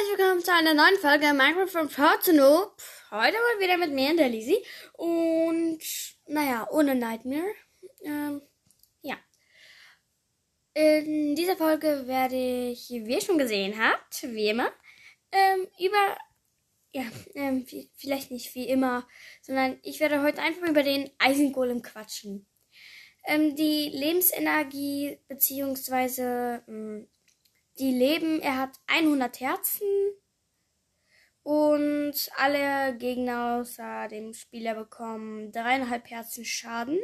herzlich willkommen zu einer neuen Folge Minecraft to Noob. Heute mal wieder mit mir und der Lizzie. Und, naja, ohne Nightmare. Ähm, ja. In dieser Folge werde ich, wie ihr schon gesehen habt, wie immer, ähm, über, ja, ähm, vielleicht nicht wie immer, sondern ich werde heute einfach über den Eisengolem quatschen. Ähm, die Lebensenergie, beziehungsweise, ähm, die leben, er hat 100 Herzen und alle Gegner außer dem Spieler bekommen dreieinhalb Herzen Schaden.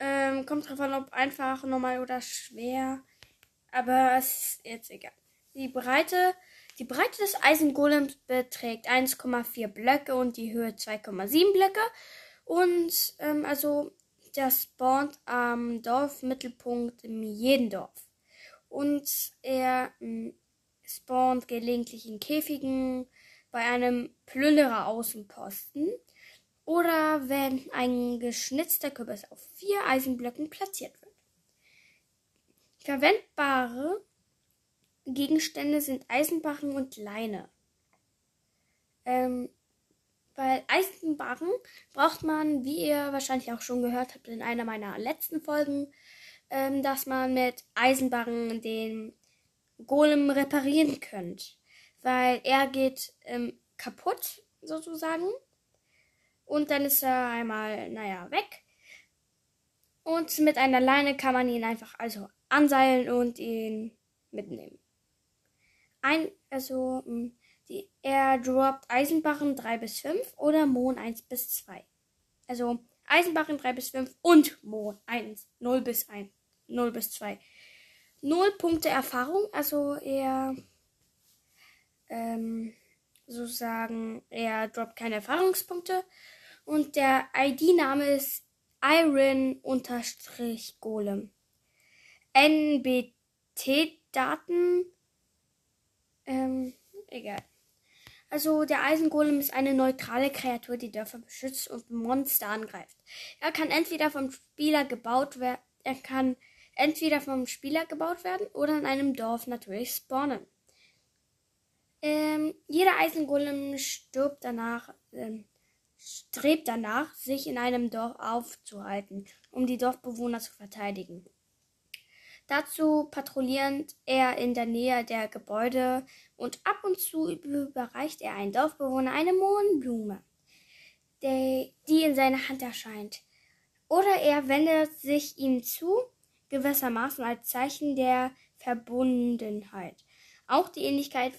Ähm, kommt drauf an, ob einfach, normal oder schwer. Aber es ist jetzt egal. Die Breite, die Breite des Eisengolems beträgt 1,4 Blöcke und die Höhe 2,7 Blöcke. Und ähm, also der spawnt am Dorfmittelpunkt in jedem Dorf und er mh, hm, spawnt gelegentlich in Käfigen bei einem Plünderer-Außenposten oder wenn ein geschnitzter Kürbis auf vier Eisenblöcken platziert wird. Verwendbare Gegenstände sind Eisenbarren und Leine. Ähm, bei Eisenbarren braucht man, wie ihr wahrscheinlich auch schon gehört habt in einer meiner letzten Folgen, ähm, dass man mit Eisenbarren den Golem reparieren könnt. Weil er geht ähm, kaputt, sozusagen. Und dann ist er einmal, naja, weg. Und mit einer Leine kann man ihn einfach also anseilen und ihn mitnehmen. Ein, also, hm, die, er droppt Eisenbarren 3 bis 5 oder Mohn 1 bis 2. Also Eisenbarren 3 bis 5 und Mohn 1, 0 bis 1. 0 bis 2. 0 Punkte Erfahrung, also er ähm, sozusagen, er droppt keine Erfahrungspunkte. Und der ID-Name ist Iron-Golem. NBT-Daten, ähm, egal. Also der Eisengolem ist eine neutrale Kreatur, die Dörfer beschützt und Monster angreift. Er kann entweder vom Spieler gebaut werden, er kann entweder vom Spieler gebaut werden oder in einem Dorf natürlich spawnen. Ähm, jeder Eisengolem stirbt danach, ähm, strebt danach, sich in einem Dorf aufzuhalten, um die Dorfbewohner zu verteidigen. Dazu patrouillierend er in der Nähe der Gebäude und ab und zu überreicht er einen Dorfbewohner eine Mohnblume, die in seiner Hand erscheint. Oder er wendet sich ihm zu gewissermaßen als Zeichen der Verbundenheit. Auch die Ähnlichkeit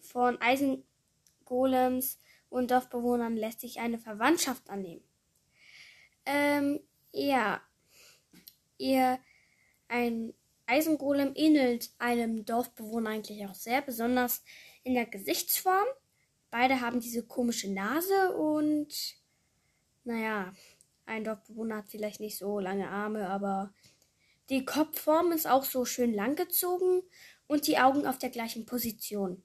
von Eisengolems und Dorfbewohnern lässt sich eine Verwandtschaft annehmen. Ähm, ja, ihr, ein Eisengolem ähnelt einem Dorfbewohner eigentlich auch sehr, besonders in der Gesichtsform. Beide haben diese komische Nase und, naja, ein Dorfbewohner hat vielleicht nicht so lange Arme, aber die Kopfform ist auch so schön langgezogen und die Augen auf der gleichen Position.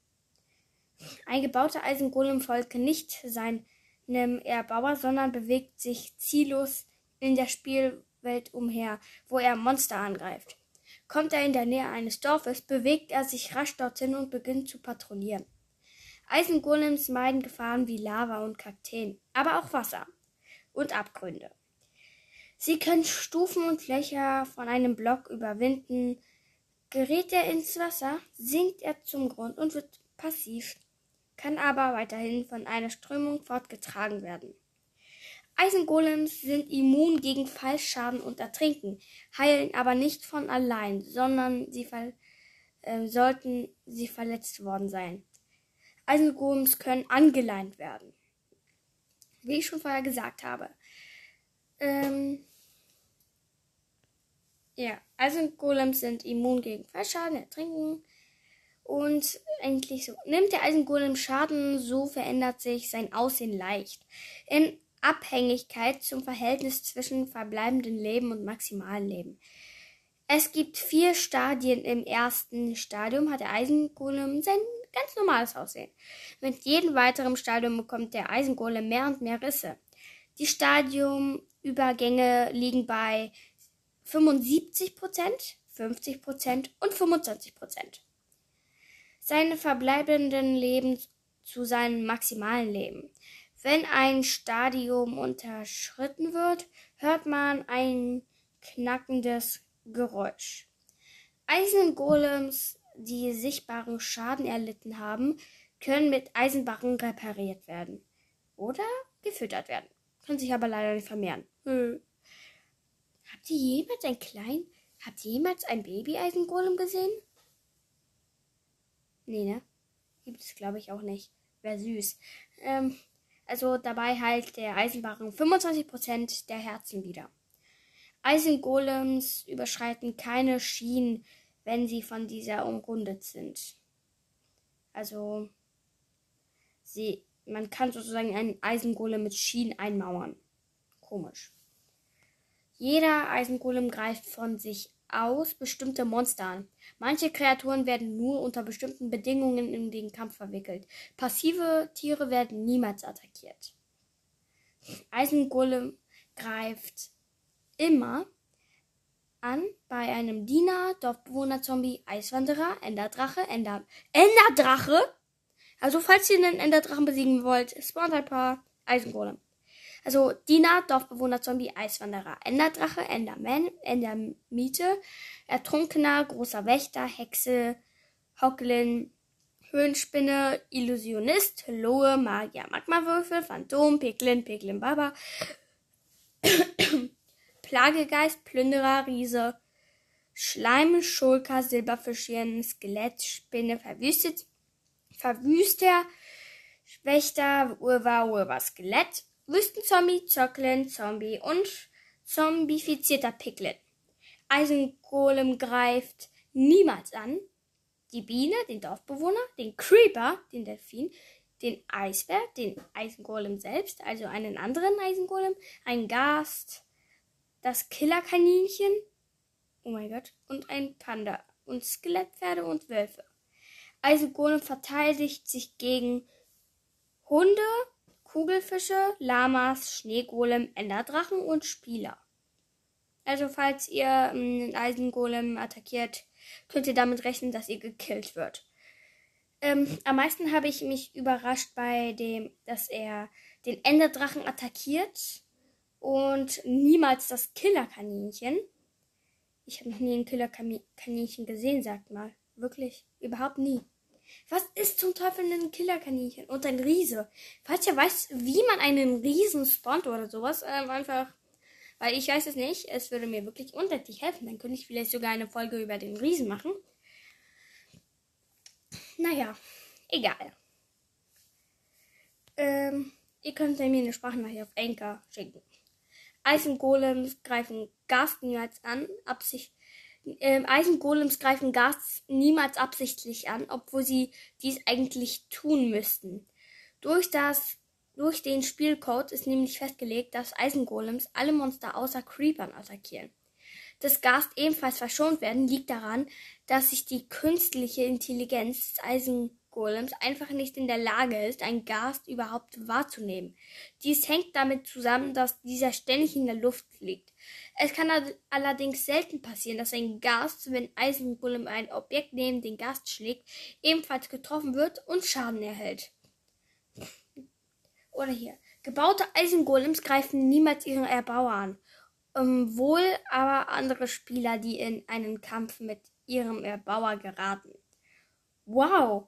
Ein gebauter Eisengolem folgt nicht seinem Erbauer, sondern bewegt sich ziellos in der Spielwelt umher, wo er Monster angreift. Kommt er in der Nähe eines Dorfes, bewegt er sich rasch dorthin und beginnt zu patrouillieren. Eisengolems meiden Gefahren wie Lava und Kakteen, aber auch Wasser und Abgründe. Sie können Stufen und Löcher von einem Block überwinden. Gerät er ins Wasser, sinkt er zum Grund und wird passiv, kann aber weiterhin von einer Strömung fortgetragen werden. Eisengolems sind immun gegen Fallschaden und Ertrinken, heilen aber nicht von allein, sondern sie äh, sollten sie verletzt worden sein. Eisengolems können angeleint werden. Wie ich schon vorher gesagt habe. Ähm, ja, Eisengolems sind immun gegen Fallschaden, Ertrinken. Und eigentlich so. Nimmt der Eisengolem Schaden, so verändert sich sein Aussehen leicht. In Abhängigkeit zum Verhältnis zwischen verbleibendem Leben und maximalen Leben. Es gibt vier Stadien. Im ersten Stadium hat der Eisengolem sein ganz normales Aussehen. Mit jedem weiteren Stadium bekommt der Eisengolem mehr und mehr Risse. Die Stadiumübergänge liegen bei 75% 50% und 25% seine verbleibenden Leben zu seinem maximalen Leben. Wenn ein Stadium unterschritten wird, hört man ein knackendes Geräusch. Eisengolems, die sichtbaren Schaden erlitten haben, können mit Eisenbarren repariert werden oder gefüttert werden, können sich aber leider nicht vermehren. Hm. Habt ihr jemals ein klein, habt ihr jemals ein Baby-Eisengolem gesehen? Nee, ne? Gibt es, glaube ich, auch nicht. Wäre süß. Ähm, also dabei heilt der Eisenbarren 25% der Herzen wieder. Eisengolems überschreiten keine Schienen, wenn sie von dieser umrundet sind. Also sie, man kann sozusagen einen Eisengolem mit Schienen einmauern. Komisch. Jeder Eisengolem greift von sich aus bestimmte Monster an. Manche Kreaturen werden nur unter bestimmten Bedingungen in den Kampf verwickelt. Passive Tiere werden niemals attackiert. Eisengolem greift immer an bei einem Diener, Dorfbewohner, Zombie, Eiswanderer, Enderdrache, Ender Enderdrache. Also falls ihr einen Enderdrachen besiegen wollt, spawnt ein paar Eisengolem. Also Diener, Dorfbewohner, Zombie, Eiswanderer, Enderdrache, Enderman, Endermiete, Ertrunkener, großer Wächter, Hexe, Hocklin, Höhenspinne, Illusionist, Lohe, Magier, Magmawürfel, Phantom, Piglin, Piglin Baba, Plagegeist, Plünderer, Riese, Schleim, Schulker, Silberfischchen, Skelett, Spinne, Verwüstet, Verwüster, Wächter, Urwa, Urwa, Skelett, Wüstenzombie, Zöcklin, Zombie und zombifizierter Piglet. Eisengolem greift niemals an. Die Biene, den Dorfbewohner, den Creeper, den Delfin, den Eisbär, den Eisengolem selbst, also einen anderen Eisengolem, ein Gast, das Killerkaninchen, oh mein Gott, und ein Panda und Skelettpferde und Wölfe. Eisengolem verteidigt sich gegen Hunde, Kugelfische, Lamas, Schneegolem, Enderdrachen und Spieler. Also falls ihr ähm, einen Eisengolem attackiert, könnt ihr damit rechnen, dass ihr gekillt wird. Ähm, am meisten habe ich mich überrascht bei dem, dass er den Enderdrachen attackiert und niemals das Killerkaninchen. Ich habe noch nie ein Killerkaninchen gesehen, sagt mal. Wirklich, überhaupt nie. Was ist zum Teufel ein Killerkaninchen und ein Riese? Falls ihr weiß, wie man einen Riesen spawnt oder sowas, ähm, einfach, weil ich weiß es nicht, es würde mir wirklich unendlich helfen. Dann könnte ich vielleicht sogar eine Folge über den Riesen machen. Naja, egal. Ähm, ihr könnt mir eine Sprachnachricht auf Anchor schicken. Eisengolems greifen Gas niemals an, Absicht, ähm, Eisengolems greifen Gas niemals absichtlich an, obwohl sie dies eigentlich tun müssten. Durch das durch den Spielcode ist nämlich festgelegt, dass Eisengolems alle Monster außer Creepern attackieren. Dass Gast ebenfalls verschont werden, liegt daran, dass sich die künstliche Intelligenz des Eisen Golems einfach nicht in der Lage ist, ein Gast überhaupt wahrzunehmen. Dies hängt damit zusammen, dass dieser ständig in der Luft liegt. Es kann allerdings selten passieren, dass ein Gast, wenn Eisengolem ein Objekt neben den Gast schlägt, ebenfalls getroffen wird und Schaden erhält. Oder hier. Gebaute Eisengolems greifen niemals ihren Erbauer an. Ähm, wohl aber andere Spieler, die in einen Kampf mit ihrem Erbauer geraten. Wow,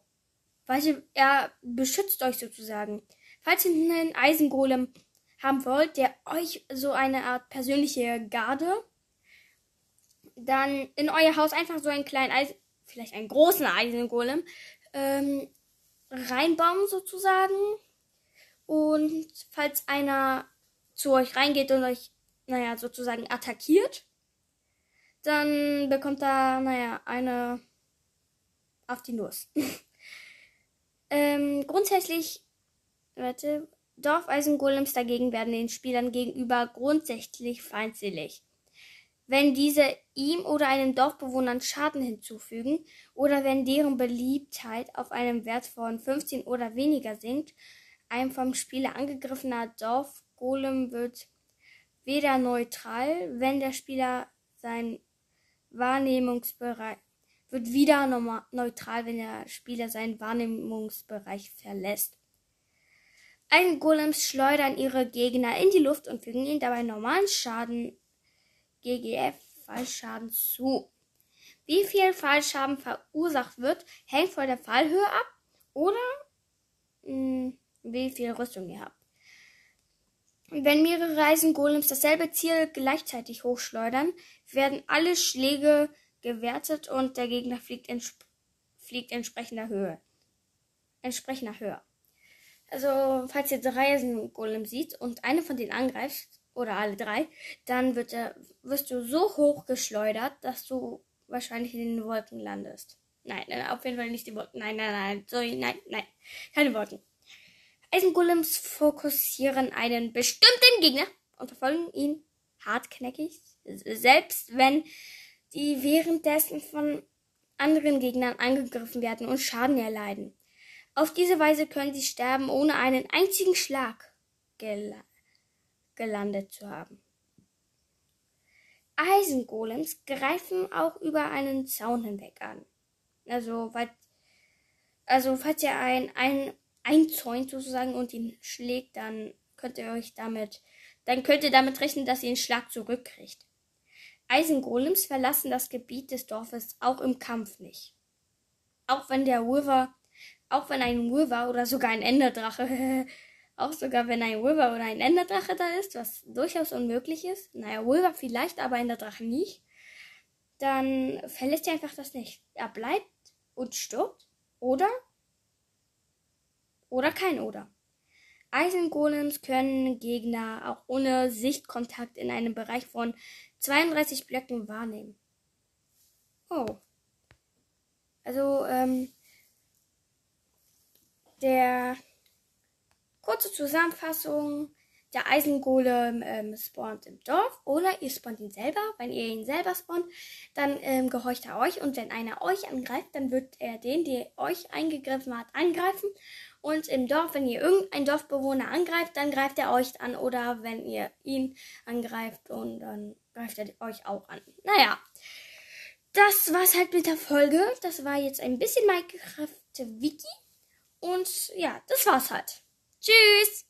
weil er beschützt euch sozusagen. Falls ihr einen Eisengolem haben wollt, der euch so eine Art persönliche Garde, dann in euer Haus einfach so einen kleinen Eisen, vielleicht einen großen Eisengolem, ähm, reinbauen sozusagen. Und falls einer zu euch reingeht und euch, naja, sozusagen attackiert, dann bekommt er, naja, eine auf die Nuss. Ähm, grundsätzlich, warte, Dorfeisengolems dagegen werden den Spielern gegenüber grundsätzlich feindselig. Wenn diese ihm oder einem Dorfbewohner Schaden hinzufügen oder wenn deren Beliebtheit auf einem Wert von 15 oder weniger sinkt, ein vom Spieler angegriffener Dorfgolem wird weder neutral, wenn der Spieler sein Wahrnehmungsbereich wird wieder neutral, wenn der Spieler seinen Wahrnehmungsbereich verlässt. Eisengolems schleudern ihre Gegner in die Luft und fügen ihnen dabei normalen Schaden GGF Fallschaden zu. Wie viel Fallschaden verursacht wird, hängt von der Fallhöhe ab oder mh, hm, wie viel Rüstung ihr habt. Wenn mehrere Eisengolems dasselbe Ziel gleichzeitig hochschleudern, werden alle Schläge gewertet und der Gegner fliegt, entsp fliegt entsprechender Höhe. Entsprechender Höhe. Also, falls ihr drei Eisengolems sieht und eine von denen angreift, oder alle drei, dann wird er, wirst du so hoch geschleudert, dass du wahrscheinlich in den Wolken landest. Nein, auf jeden Fall nicht die Wolken. Nein, nein, nein, sorry, nein, nein, keine Wolken. Eisengolems fokussieren einen bestimmten Gegner und verfolgen ihn hartknäckig, selbst wenn die währenddessen von anderen Gegnern angegriffen werden und Schaden erleiden. Auf diese Weise können sie sterben, ohne einen einzigen Schlag gel gelandet zu haben. Eisengolems greifen auch über einen Zaun hinweg an. Also, weil, also falls ihr ein, ein einzäunt sozusagen und ihn schlägt, dann könnt ihr euch damit, dann könnt ihr damit rechnen, dass ihr den Schlag zurückkriegt. Eisengolems verlassen das Gebiet des Dorfes auch im Kampf nicht. Auch wenn der Wither, auch wenn ein Wither oder sogar ein Enderdrache, auch sogar wenn ein Wither oder ein Enderdrache da ist, was durchaus unmöglich ist, naja, Wither vielleicht, aber Enderdrache nicht, dann verlässt er einfach das nicht. Er bleibt und stirbt oder oder kein Oder. Eisengolems können Gegner auch ohne Sichtkontakt in einem Bereich von 32 Blöcken wahrnehmen. Oh. Also, ähm, der kurze Zusammenfassung, der Eisengolem ähm, spawnt im Dorf oder ihr spawnt ihn selber. Wenn ihr ihn selber spawnt, dann ähm, gehorcht er euch und wenn einer euch angreift, dann wird er den, der euch eingegriffen hat, angreifen und im Dorf, wenn ihr irgendeinen Dorfbewohner angreift, dann greift er euch an. Oder wenn ihr ihn angreift und dann greift er euch auch an. Naja, das war's halt mit der Folge. Das war jetzt ein bisschen Minecraft Wiki. Und ja, das war's halt. Tschüss!